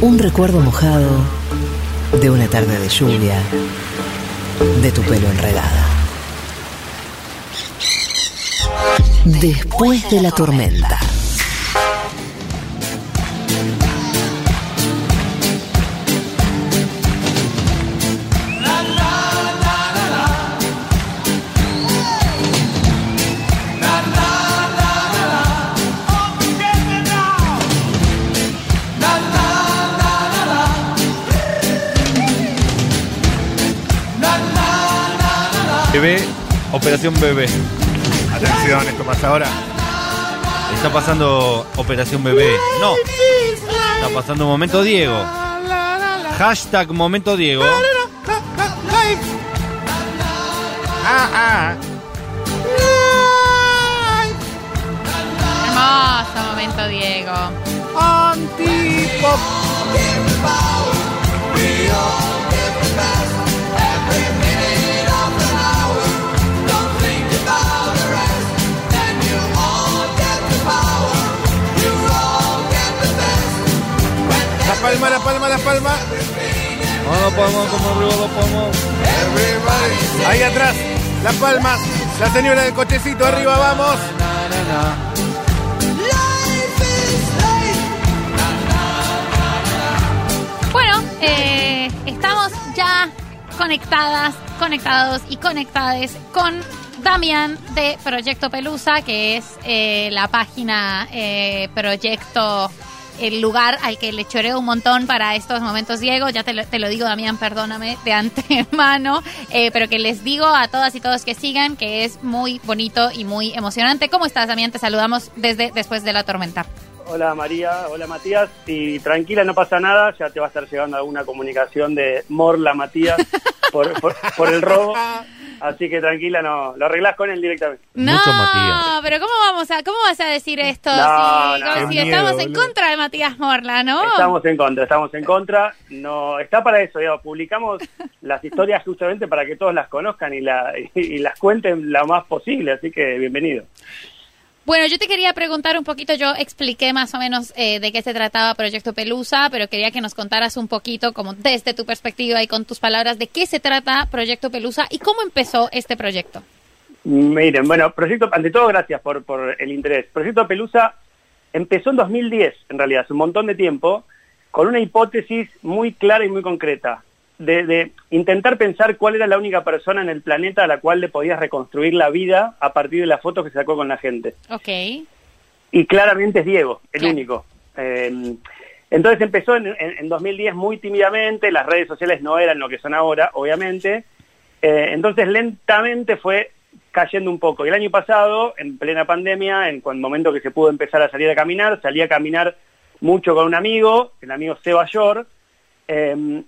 Un recuerdo mojado de una tarde de lluvia, de tu pelo enredado. Después de la tormenta. Bebé, Operación Bebé. Atención, esto pasa ahora. Está pasando Operación Bebé. No. Está pasando Momento Diego. Hashtag Momento Diego. Ah, ah. Hermoso momento, Diego. Antipop. Palma, la palma, la palma. Vamos, vamos, como arriba, vamos. Ahí atrás, la palma. La señora del cochecito, arriba, vamos. Bueno, eh, estamos ya conectadas, conectados y conectades con Damián de Proyecto Pelusa, que es eh, la página eh, Proyecto, el lugar al que le choreo un montón para estos momentos, Diego. Ya te lo, te lo digo, Damián, perdóname de antemano, eh, pero que les digo a todas y todos que sigan que es muy bonito y muy emocionante. ¿Cómo estás, Damián? Te saludamos desde después de la tormenta. Hola María, hola Matías. Y tranquila, no pasa nada, ya te va a estar llegando alguna comunicación de Morla Matías por, por, por el robo. Así que tranquila, no, lo arreglás con él directamente. No, pero ¿cómo vamos a cómo vas a decir esto No, si, no, si estamos en contra de Matías Morla, ¿no? Estamos en contra, estamos en contra. No, está para eso, digamos, publicamos las historias justamente para que todos las conozcan y, la, y, las cuenten lo más posible, así que bienvenido. Bueno, yo te quería preguntar un poquito, yo expliqué más o menos eh, de qué se trataba Proyecto Pelusa, pero quería que nos contaras un poquito, como desde tu perspectiva y con tus palabras, de qué se trata Proyecto Pelusa y cómo empezó este proyecto. Miren, bueno, proyecto, ante todo, gracias por, por el interés. Proyecto Pelusa empezó en 2010, en realidad, hace un montón de tiempo, con una hipótesis muy clara y muy concreta, de, de intentar pensar cuál era la única persona en el planeta a la cual le podías reconstruir la vida a partir de las fotos que sacó con la gente. Ok. Y claramente es Diego, el Claro. único. Eh, entonces empezó en, en- en 2010 muy tímidamente, las redes sociales no eran lo que son ahora, obviamente. Eh, entonces lentamente fue cayendo un poco. Y el año pasado, en plena pandemia, en el momento que se pudo empezar a salir a caminar, salí a caminar mucho con un amigo, el amigo Seba Yor, eh,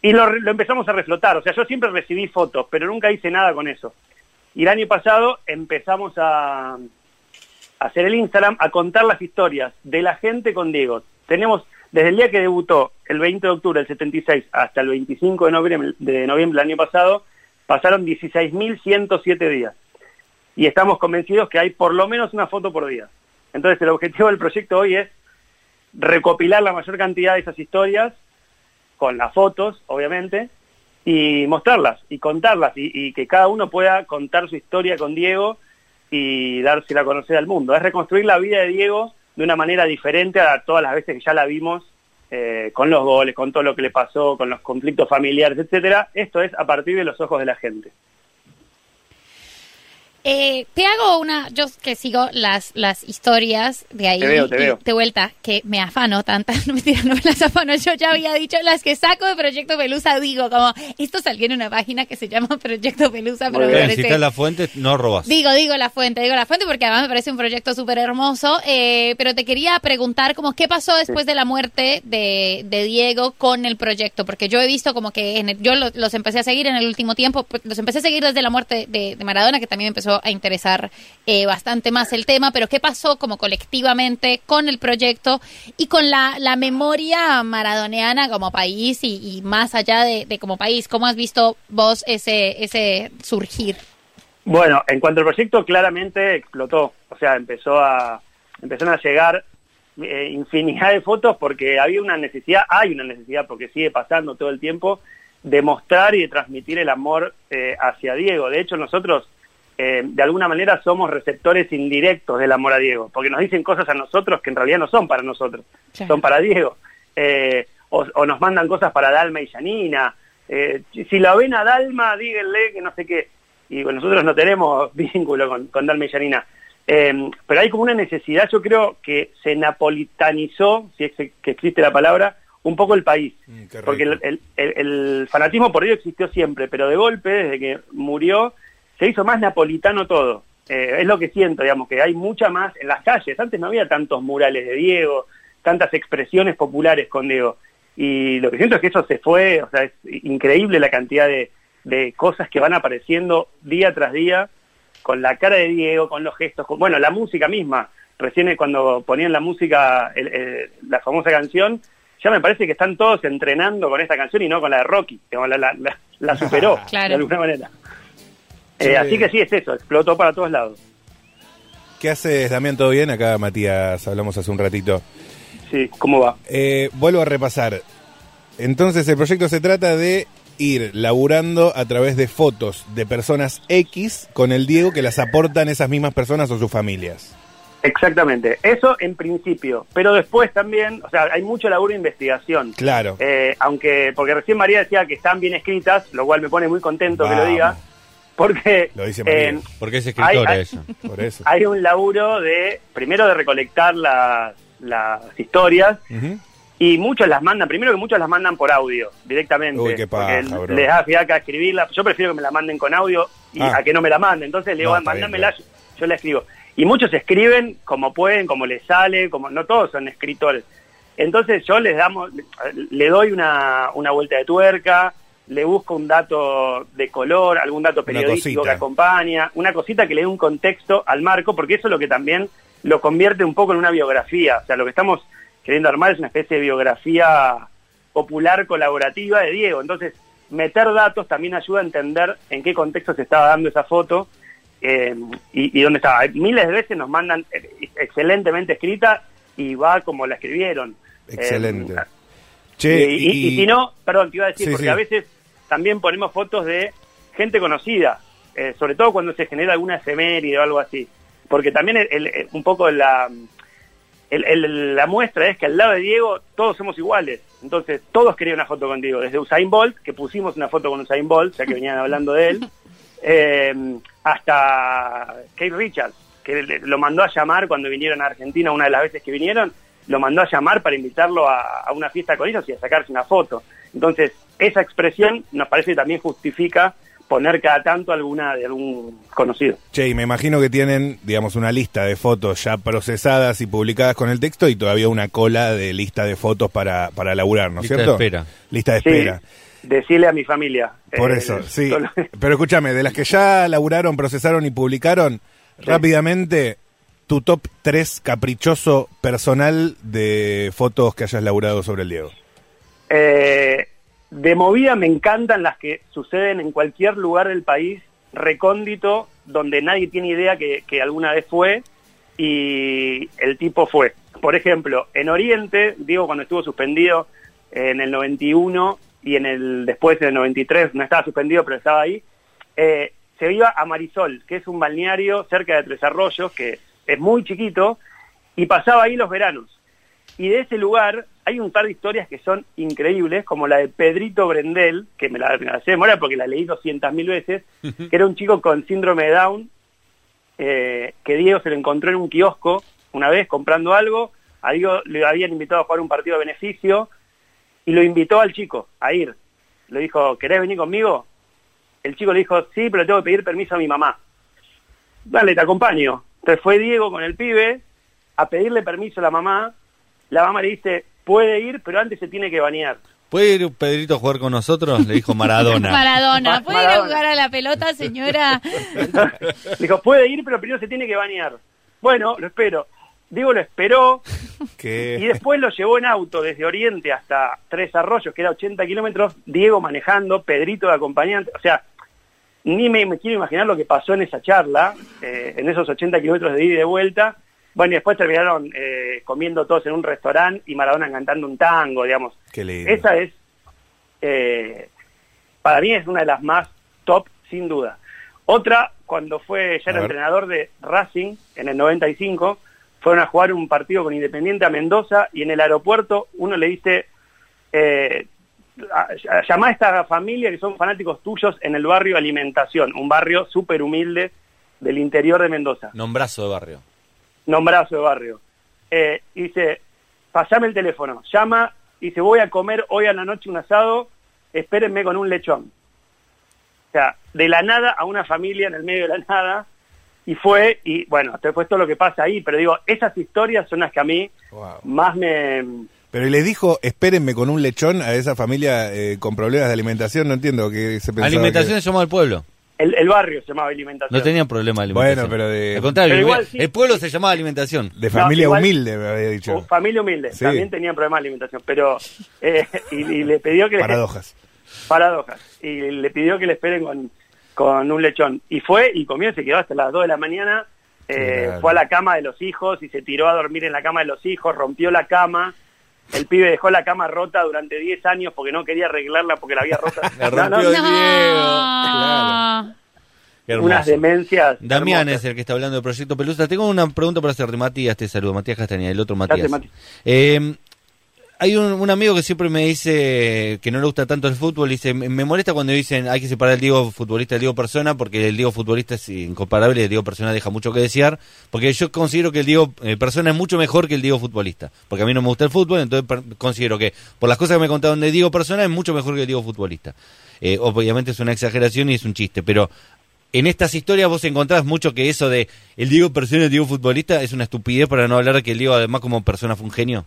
y lo, lo empezamos a reflotar. O sea, yo siempre recibí fotos, pero nunca hice nada con eso. Y el año pasado empezamos a, a hacer el Instagram, a contar las historias de la gente con Diego. Tenemos, desde el día que debutó, el 20 de octubre del 76, hasta el 25 de noviembre, de noviembre del año pasado, pasaron 16.107 días. Y estamos convencidos que hay por lo menos una foto por día. Entonces el objetivo del proyecto hoy es recopilar la mayor cantidad de esas historias, con las fotos, obviamente, y mostrarlas y contarlas y, que cada uno pueda contar su historia con Diego y dársela a conocer al mundo. Es reconstruir la vida de Diego de una manera diferente a todas las veces que ya la vimos eh, con los goles, con todo lo que le pasó, con los conflictos familiares, etcétera. Esto es a partir de los ojos de la gente. Eh, te hago una, yo que sigo las, las historias de ahí Te veo, te veo. de vuelta, que me afano tantas, no mentira, no me las afano, yo ya había dicho, las que saco de Proyecto Pelusa, digo, como, esto salió en una página que se llama Proyecto Pelusa, pero Muy me bien. Si parece... en la fuente, no robas. Digo, digo la fuente, digo la fuente porque además me parece un proyecto súper hermoso, eh, pero te quería preguntar como qué pasó después de la muerte de, de Diego con el proyecto, porque yo he visto como que en el- yo lo- los, empecé a seguir en el último tiempo, pues, los empecé a seguir desde la muerte de, de Maradona, que también me a interesar eh, bastante más el tema, pero qué pasó como colectivamente con el proyecto y con la, la memoria maradoneana como país y, y más allá de, de como país, ¿cómo has visto vos ese, ese surgir? Bueno, en cuanto al proyecto, claramente explotó. O sea, empezó a, empezaron a llegar eh, infinidad de fotos porque había una necesidad, hay una necesidad, porque sigue pasando todo el tiempo, de mostrar y de transmitir el amor eh, hacia Diego. De hecho, nosotros eh, de alguna manera somos receptores indirectos del amor a Diego, porque nos dicen cosas a nosotros que en realidad no son para nosotros, son para Diego. Eh, o, o nos mandan cosas para Dalma y Janina. Eh, si la ven a Dalma, díganle que no sé qué. Y bueno, nosotros no tenemos vínculo con, con Dalma y Janina. Eh, pero hay como una necesidad, yo creo que se napolitanizó, si es que existe la palabra, un poco el país. Mm. Porque el, el- el- el fanatismo por ello existió siempre, pero de golpe, desde que murió, se hizo más napolitano todo. Eh, es lo que siento, digamos, que hay mucha más en las calles. Antes no había tantos murales de Diego, tantas expresiones populares con Diego. Y lo que siento es que eso se fue, o sea, es increíble la cantidad de, de cosas que van apareciendo día tras día con la cara de Diego, con los gestos, con, bueno, la música misma. Recién cuando ponían la música, el- el- la famosa canción, ya me parece que están todos entrenando con esta canción y no con la de Rocky, que la, la- la- la superó Claro. de alguna manera. Eh, así que sí, es eso, explotó para todos lados. ¿Qué haces, Damián? ¿Todo bien? Acá, Matías, hablamos hace un ratito. Sí, ¿cómo va? Eh, vuelvo a repasar. Entonces, el proyecto se trata de ir laburando a través de fotos de personas X con el Diego que las aportan esas mismas personas o sus familias. Exactamente, eso en principio, pero después también, o sea, hay mucho laburo de investigación. Claro. Eh, aunque, porque recién María decía que están bien escritas, lo cual me pone muy contento que lo diga, porque Lo dice María. eh, Porque es escritora Hay-. Por eso. hay un laburo de, primero de recolectar las, las historias, y muchos las mandan, primero que muchos las mandan por audio, directamente. Uy, qué paja, porque bro. les da fiaca escribirla. Yo prefiero que me la manden con audio y Ah. a que no me la manden. Entonces le digo, No, "Ah, está bien, mándamela, yo, yo la escribo. Y muchos escriben como pueden, como les sale, como no todos son escritores. Entonces yo les damos, le doy una, una vuelta de tuerca, le busco un dato de color, algún dato periodístico que acompaña, una cosita que le dé un contexto al marco, porque eso es lo que también lo convierte un poco en una biografía. O sea, lo que estamos queriendo armar es una especie de biografía popular colaborativa de Diego. Entonces, meter datos también ayuda a entender en qué contexto se estaba dando esa foto eh, y, y dónde estaba. Miles de veces nos mandan eh, excelentemente escrita y va como la escribieron. Excelente. Eh, Che, y, y- y si no, perdón, te iba a decir, Sí, porque sí. a veces también ponemos fotos de gente conocida, eh, sobre todo cuando se genera alguna efeméride o algo así. Porque también el- el- el- un poco la, el- la muestra es que al lado de Diego todos somos iguales. Entonces todos querían una foto contigo. Desde Usain Bolt, que pusimos una foto con Usain Bolt, ya que venían hablando de él, eh, hasta Kate Richards, que le- lo mandó a llamar cuando vinieron a Argentina una de las veces que vinieron, lo mandó a llamar para invitarlo a, a una fiesta con ellos y a sacarse una foto. Entonces, esa expresión nos parece que también justifica poner cada tanto alguna de algún conocido. Che, y me imagino que tienen, digamos, una lista de fotos ya procesadas y publicadas con el texto y todavía una cola de lista de fotos para, para laburar, ¿no es Lista de cierto? espera. Lista de Sí, espera. decirle a mi familia. Por Eh, eso, sí. solo- Pero escúchame, de las que ya laburaron, procesaron y publicaron, rápidamente, tu top 3 caprichoso personal de fotos que hayas laburado sobre el Diego. Eh, de movida me encantan las que suceden en cualquier lugar del país, recóndito, donde nadie tiene idea que, alguna vez fue y el tipo fue. Por ejemplo, en Oriente, digo cuando estuvo suspendido en el 91 y en el después en el 93, no estaba suspendido pero estaba ahí, eh, se iba a Marisol, que es un balneario cerca de Tres Arroyos, que es muy chiquito, y pasaba ahí los veranos. Y de ese lugar hay un par de historias que son increíbles, como la de Pedrito Brendel, que me la, me la sé de porque la leí 200.000 veces, que era un chico con síndrome de Down, eh, que Diego se lo encontró en un kiosco una vez comprando algo, a Diego le habían invitado a jugar un partido de beneficio, y lo invitó al chico a ir. Le dijo, ¿querés venir conmigo? El chico le dijo, sí, pero tengo que pedir permiso a mi mamá. Dale, te acompaño. Entonces fue Diego con el pibe a pedirle permiso a la mamá. La mamá le dice, puede ir, pero antes se tiene que bañar. ¿Puede ir Pedrito a jugar con nosotros? Le dijo Maradona. Maradona. Ma- ¿Puede ir a jugar a la pelota, señora? Le dijo, puede ir, pero primero se tiene que bañar. Bueno, lo espero. Diego lo esperó y después lo llevó en auto desde Oriente hasta Tres Arroyos, que era 80 kilómetros, Diego manejando, Pedrito de acompañante. O sea, ni me, me quiero imaginar lo que pasó en esa charla, eh, en esos 80 kilómetros de ida y de vuelta. Bueno, y después terminaron eh, comiendo todos en un restaurante y Maradona cantando un tango, digamos. Qué lindo. Esa es, eh, para mí es una de las más top, sin duda. Otra, cuando fue ya A el ver. entrenador de Racing en el 95, fueron a jugar un partido con Independiente a Mendoza y en el aeropuerto uno le dice, eh, llamá a esta familia que son fanáticos tuyos en el barrio Alimentación, un barrio súper humilde del interior de Mendoza Nombrazo de barrio. Nombrazo de barrio. Eh, y dice, pasame el teléfono, llama y dice, voy a comer hoy a la noche un asado, espérenme con un lechón. O sea, de la nada a una familia en el medio de la nada, y fue, y bueno, después todo lo que pasa ahí, pero digo, esas historias son las que a mí Wow. más me... Pero y le dijo, espérenme con un lechón a esa familia eh, con problemas de alimentación, no entiendo que se pensaba Alimentación que- llamó al pueblo. El, el barrio se llamaba Alimentación. No tenían problema de Bueno, alimentación. pero de- Al contrario, Pero igual el, sí. el pueblo se llamaba alimentación. De No, familia igual- humilde, me había dicho. Familia humilde, Sí. también tenían problemas de alimentación, pero... eh, y, y le pidió que... le- Paradojas. paradojas. Y le pidió que le esperen con, con un lechón. Y fue y comió y se quedó hasta las 2 de la mañana. Eh, Claro. Fue a la cama de los hijos y se tiró a dormir en la cama de los hijos, rompió la cama. El pibe dejó la cama rota durante 10 años porque no quería arreglarla porque la había rota. La rompió no, el Diego. Unas demencias. Damián hermosas. es el que está hablando del proyecto Pelusa. Tengo una pregunta para hacerte, Matías, te saludo. Matías Castañeda, el otro Matías. Mati. Eh, hay un, amigo que siempre me dice que no le gusta tanto el fútbol. Dice, me molesta cuando dicen hay que separar el Diego futbolista del Diego persona, porque el Diego futbolista es incomparable y el Diego persona deja mucho que desear. Porque yo considero que el Diego eh, persona es mucho mejor que el Diego futbolista. Porque a mí no me gusta el fútbol, entonces considero que por las cosas que me contaron de Diego persona es mucho mejor que el Diego futbolista. Eh, obviamente es una exageración y es un chiste, pero en estas historias vos encontrás mucho que eso de el Diego persona y el Diego futbolista es una estupidez para no hablar de que el Diego además como persona fue un genio.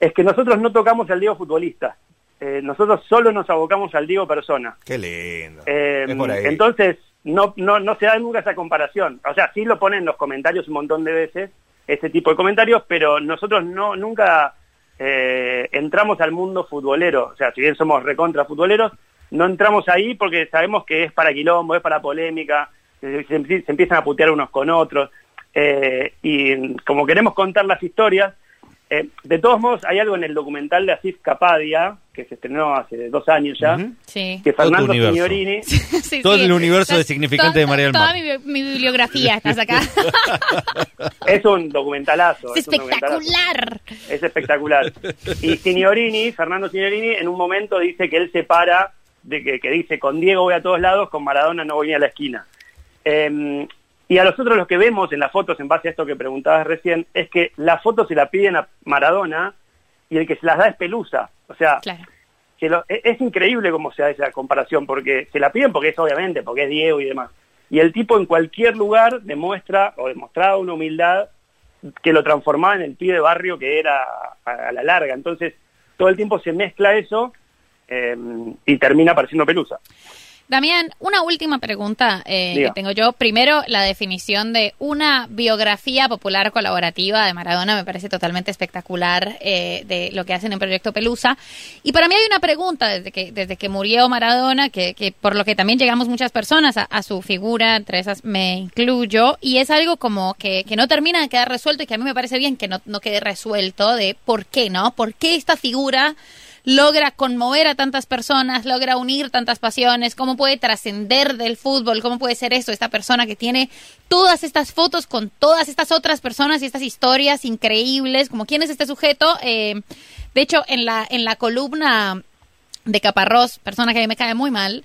Es que nosotros no tocamos al Diego futbolista. Eh, nosotros solo nos abocamos al Diego persona. Qué lindo. Eh, entonces, no, no, no se da nunca esa comparación. O sea, sí lo ponen en los comentarios un montón de veces, ese tipo de comentarios, pero nosotros no nunca eh, entramos al mundo futbolero. O sea, si bien somos recontra futboleros, no entramos ahí porque sabemos que es para quilombo, es para polémica, se, se- se empiezan a putear unos con otros. eh, y como queremos contar las historias, eh, de todos modos, hay algo en el documental de Asif Kapadia, que se estrenó hace dos años ya. Sí. que Fernando. Signorini... Sí, Todo sí. el universo de significante de María del Toda Mar. mi, bi- mi bibliografía estás acá. Es un documentalazo. es un documentalazo. espectacular. Es espectacular. Y Signorini, Fernando Signorini, en un momento dice que él se para, de que, que dice, con Diego voy a todos lados, con Maradona no voy ni a la esquina. Eh, y a nosotros los que vemos en las fotos, en base a esto que preguntabas recién, es que la foto se la piden a Maradona y el que se las da es Pelusa. O sea, Claro. lo- e- es increíble cómo se da esa comparación, porque se la piden porque es obviamente, porque es Diego y demás. Y el tipo en cualquier lugar demuestra o demostraba una humildad que lo transformaba en el pibe de barrio que era a, a la larga. Entonces, todo el tiempo se mezcla eso eh, y termina pareciendo pelusa. Damián, una última pregunta eh, que tengo yo. Primero, la definición de una biografía popular colaborativa de Maradona me parece totalmente espectacular eh, de lo que hacen en Proyecto Pelusa. Y para mí hay una pregunta desde que desde que murió Maradona, que, que por lo que también llegamos muchas personas a, a su figura, entre esas me incluyo, y es algo como que, que no termina de quedar resuelto y que a mí me parece bien que no, no quede resuelto de por qué, ¿no? ¿Por qué esta figura logra conmover a tantas personas, logra unir tantas pasiones, cómo puede trascender del fútbol, cómo puede ser eso, esta persona que tiene todas estas fotos con todas estas otras personas y estas historias increíbles, como quién es este sujeto. Eh, de hecho, en la, en la columna de Caparrós, persona que a mí me cae muy mal,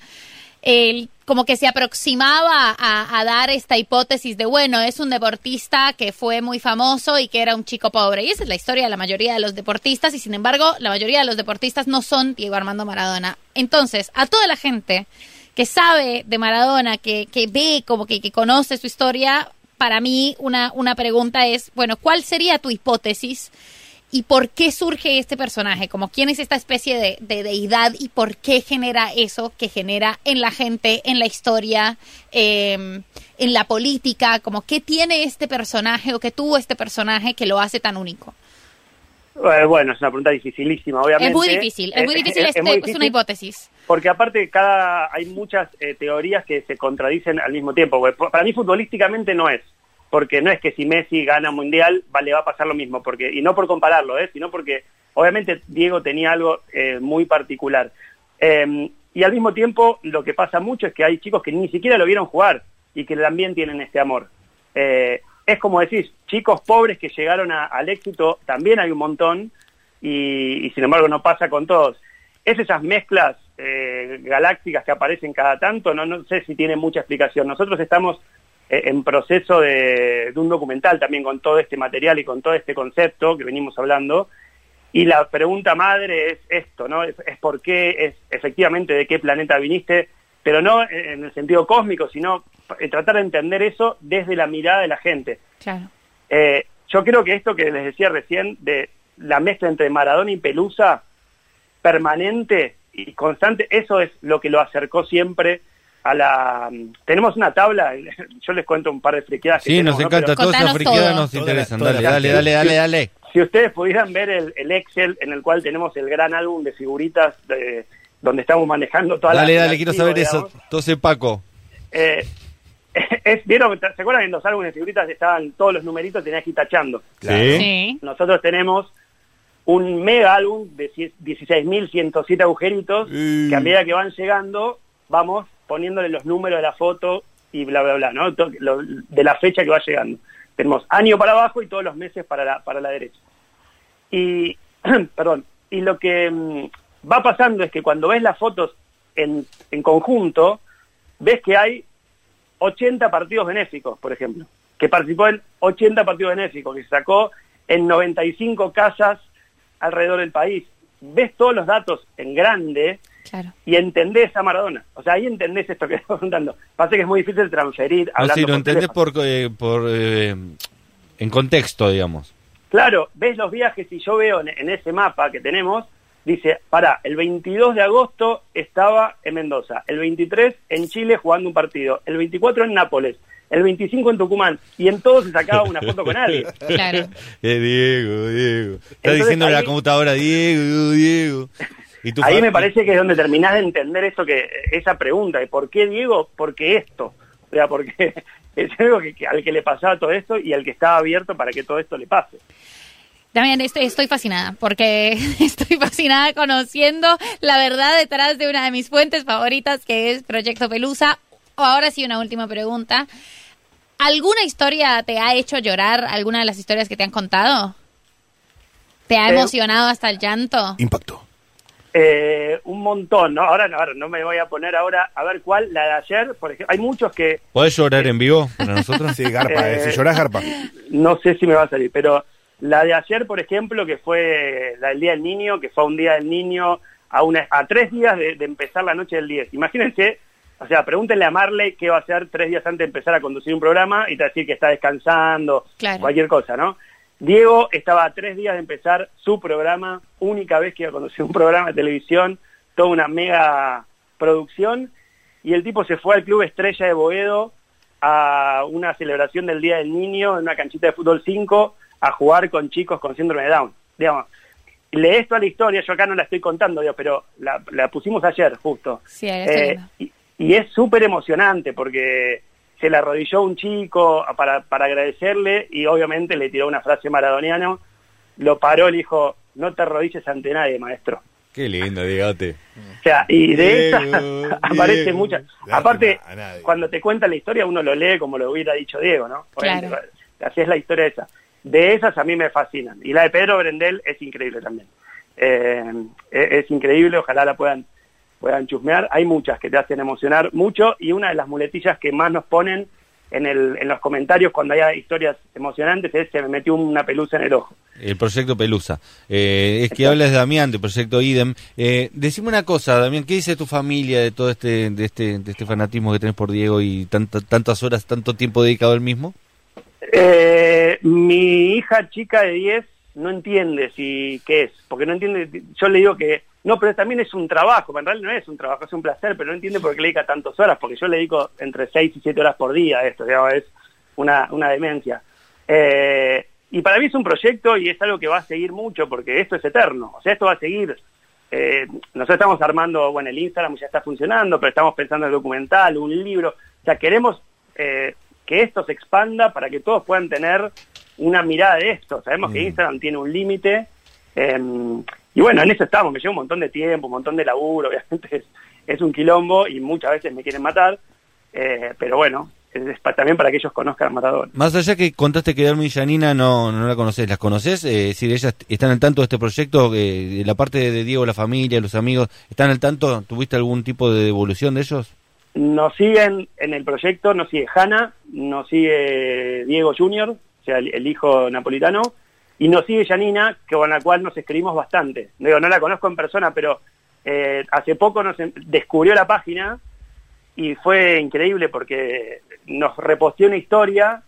él como que se aproximaba a, a dar esta hipótesis de, bueno, es un deportista que fue muy famoso y que era un chico pobre. Y esa es la historia de la mayoría de los deportistas y sin embargo la mayoría de los deportistas no son Diego Armando Maradona. Entonces, a toda la gente que sabe de Maradona, que, que ve, como que, que conoce su historia, para mí una, una pregunta es, bueno, ¿cuál sería tu hipótesis? ¿Y por qué surge este personaje? Como quién es esta especie de, de deidad y por qué genera eso que genera en la gente, en la historia, eh, en la política, como qué tiene este personaje o qué tuvo este personaje que lo hace tan único. Eh, bueno, es una pregunta dificilísima, obviamente. Es muy difícil, es muy Eh, difícil, este- muy es una hipótesis. Porque aparte cada hay muchas eh, teorías que se contradicen al mismo tiempo. Para mí futbolísticamente no es. Porque no es que si Messi gana un mundial le va a pasar lo mismo, porque y no por compararlo, ¿eh? sino porque obviamente Diego tenía algo eh, muy particular. Eh, y al mismo tiempo lo que pasa mucho es que hay chicos que ni siquiera lo vieron jugar y que también tienen este amor. Eh, es como decís, chicos pobres que llegaron a- al éxito, también hay un montón, y, sin embargo no pasa con todos. Es esas mezclas eh, galácticas que aparecen cada tanto, no, no sé si tiene mucha explicación. Nosotros estamos en proceso de, de un documental también con todo este material y con todo este concepto que venimos hablando, y la pregunta madre es esto, ¿no? Es, es por qué, es efectivamente de qué planeta viniste, pero no en el sentido cósmico, sino eh, tratar de entender eso desde la mirada de la gente. Claro. Eh, yo creo que esto que les decía recién, de la mezcla entre Maradona y Pelusa, permanente y constante, eso es lo que lo acercó siempre a la... Tenemos una tabla, yo les cuento un par de friqueadas. que Sí, tenemos, nos ¿no? encanta, Pero todas esas friqueadas nos interesan. toda Dale, la- dale, dale, dale, dale. Si ustedes pudieran ver el, el Excel en el cual tenemos el gran álbum de figuritas de- donde estamos manejando toda Dale, la... dale, el quiero saber eso. Entonces, Paco. eh, es, ¿Vieron? ¿Se acuerdan que en los álbumes de figuritas estaban todos los numeritos, tenías que ir tachando? Sí. Sí. Nosotros tenemos un mega álbum de 16.107 agujeritos Mm. que a medida que van llegando vamos poniéndole los números de la foto y bla, bla, bla, ¿no? De la fecha que va llegando. Tenemos año para abajo y todos los meses para la, para la derecha. Y, perdón, y lo que mm, va pasando es que cuando ves las fotos en, en conjunto, ves que hay 80 partidos benéficos, por ejemplo, que participó en 80 partidos benéficos, que se sacó en 95 casas alrededor del país. Ves todos los datos en grande Claro. y entendés a Maradona. O sea, ahí entendés esto que estoy contando. Pasa que es muy difícil transferir. No, hablando sí, lo por entendés teléfono. por, eh, por eh, en contexto, digamos. Claro, ves los viajes y yo veo en, en ese mapa que tenemos, dice, para, el 22 de agosto estaba en Mendoza, el 23 en Chile jugando un partido, el 24 en Nápoles, el 25 en Tucumán, y en todos se sacaba una foto con alguien. Claro. Eh, Diego, Diego. Está Entonces, diciendo en la ahí- computadora, Diego, Diego. ¿Y tu Ahí me parece que es donde terminás de entender esto que esa pregunta de por qué Diego, porque esto, o sea, porque es algo que, que al que le pasaba todo esto y al que estaba abierto para que todo esto le pase. Damián, estoy, estoy fascinada porque estoy fascinada conociendo la verdad detrás de una de mis fuentes favoritas que es Proyecto Pelusa. Ahora sí, una última pregunta. ¿Alguna historia te ha hecho llorar? ¿Alguna de las historias que te han contado? ¿Te ha Eh, emocionado hasta el llanto? Impacto. Eh, un montón, ¿no? Ahora, no, ahora no me voy a poner ahora a ver cuál, la de ayer, por ejemplo, hay muchos que ¿Podés llorar en vivo para nosotros? Sí, garpa, eh, Eh, si llorás, garpa. no sé si me va a salir, pero la de ayer, por ejemplo, que fue la del Día del Niño, que fue un Día del Niño a, una, a tres días de, de empezar la noche del 10. Imagínense, o sea, pregúntenle a Marley qué va a hacer tres días antes de empezar a conducir un programa y te va a decir que está descansando, Claro. cualquier cosa, ¿no? Diego estaba a tres días de empezar su programa, única vez que iba a conducir un programa de televisión, toda una mega producción, y el tipo se fue al Club Estrella de Boedo a una celebración del Día del Niño en una canchita de fútbol 5 a jugar con chicos con síndrome de Down. Digamos, lees toda la historia, yo acá no la estoy contando, digo, pero la, la pusimos ayer justo. Sí, Eh, y, y es súper emocionante porque se le arrodilló un chico para, para agradecerle y obviamente le tiró una frase maradoniano, lo paró y le dijo, no te arrodilles ante nadie, maestro. Qué lindo, Diegote. O sea, y de esas aparece Diego. muchas. Aparte, cuando te cuenta la historia uno lo lee como lo hubiera dicho Diego, ¿no? Claro. Así es la historia esa. De esas a mí me fascinan. Y la de Pedro Brendel es increíble también. Eh, es, es increíble, ojalá la puedan puedan chusmear. Hay muchas que te hacen emocionar mucho y una de las muletillas que más nos ponen en, el, en los comentarios cuando hay historias emocionantes es se me metió una pelusa en el ojo. El proyecto Pelusa. Eh, es que hablas de Damián, del proyecto IDEM. Eh, decime una cosa, Damián, ¿qué dice tu familia de todo este, de este, de este fanatismo que tenés por Diego y tanta- tantas horas, tanto tiempo dedicado al mismo? Eh, mi hija chica de 10 no entiende si qué es, porque no entiende, yo le digo que no, pero también es un trabajo, en realidad no es un trabajo, es un placer, pero no entiende por qué le dedica tantas horas, porque yo le dedico entre 6 y 7 horas por día a esto, digamos, es una, una demencia. Eh, y para mí es un proyecto y es algo que va a seguir mucho, porque esto es eterno, o sea, esto va a seguir. Eh, nosotros estamos armando, bueno, el Instagram ya está funcionando, pero estamos pensando en el documental, un libro, o sea, queremos eh, que esto se expanda para que todos puedan tener una mirada de esto. Sabemos que Mm. Instagram tiene un límite. eh, y bueno, en eso estamos. Me lleva un montón de tiempo, un montón de laburo. Obviamente es, es un quilombo y muchas veces me quieren matar. eh, pero bueno, es, pa- también para que ellos conozcan al matador. Más allá que contaste que Darmi y Janina no, no la conoces, ¿las conoces? Eh, es decir, ellas están al tanto de este proyecto, eh, de la parte de Diego, la familia, los amigos, ¿están al tanto? ¿Tuviste algún tipo de devolución de ellos? Nos siguen en el proyecto, nos sigue Hanna, nos sigue Diego Junior, o sea, el, hijo napolitano, y nos sigue Janina, con la cual nos escribimos bastante. Digo, no la conozco en persona, pero eh, hace poco nos descubrió la página y fue increíble porque nos reposteó una historia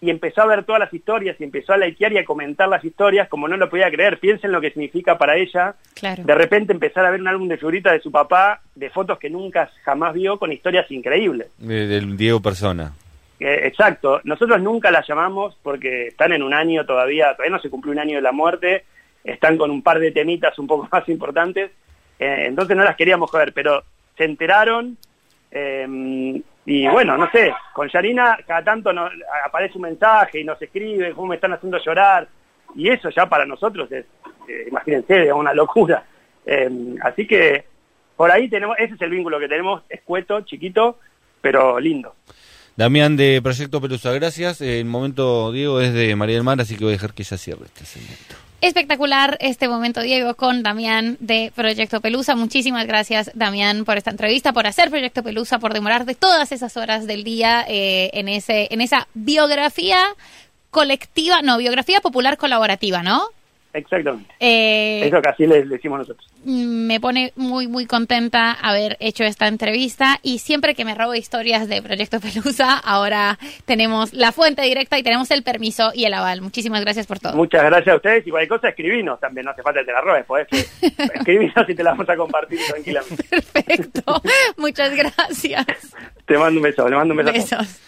y empezó a ver todas las historias y empezó a likear y a comentar las historias como no lo podía creer. Piensen lo que significa para ella Claro. de repente empezar a ver un álbum de figuritas de su papá, de fotos que nunca jamás vio, con historias increíbles. Del Diego Persona. Eh, exacto, nosotros nunca las llamamos porque están en un año todavía, todavía no se cumplió un año de la muerte, están con un par de temitas un poco más importantes, eh, entonces no las queríamos joder, pero se enteraron eh, y bueno, no sé, con Yarina cada tanto nos, aparece un mensaje y nos escribe, cómo me están haciendo llorar, y eso ya para nosotros es, eh, imagínense, es una locura. Eh, así que por ahí tenemos, ese es el vínculo que tenemos, escueto, chiquito, pero lindo. Damián de Proyecto Pelusa, gracias. El momento, Diego, es de María del Mar, así que voy a dejar que ella cierre este segmento. Espectacular este momento, Diego, con Damián de Proyecto Pelusa. Muchísimas gracias, Damián, por esta entrevista, por hacer Proyecto Pelusa, por demorar de todas esas horas del día eh, en, ese, en esa biografía colectiva, no, biografía popular colaborativa, ¿no? Exactamente. Eh, Eso que así le, le decimos nosotros. me pone muy, muy contenta haber hecho esta entrevista y siempre que me robo historias de Proyecto Pelusa, ahora tenemos la fuente directa y tenemos el permiso y el aval. Muchísimas gracias por todo. Muchas gracias a ustedes y cualquier cosa escribinos también, no hace falta que te la robes, podés que- escribinos y te la vamos a compartir tranquilamente. Perfecto. Muchas gracias. Te mando un beso, le mando un beso. a todos. Besos.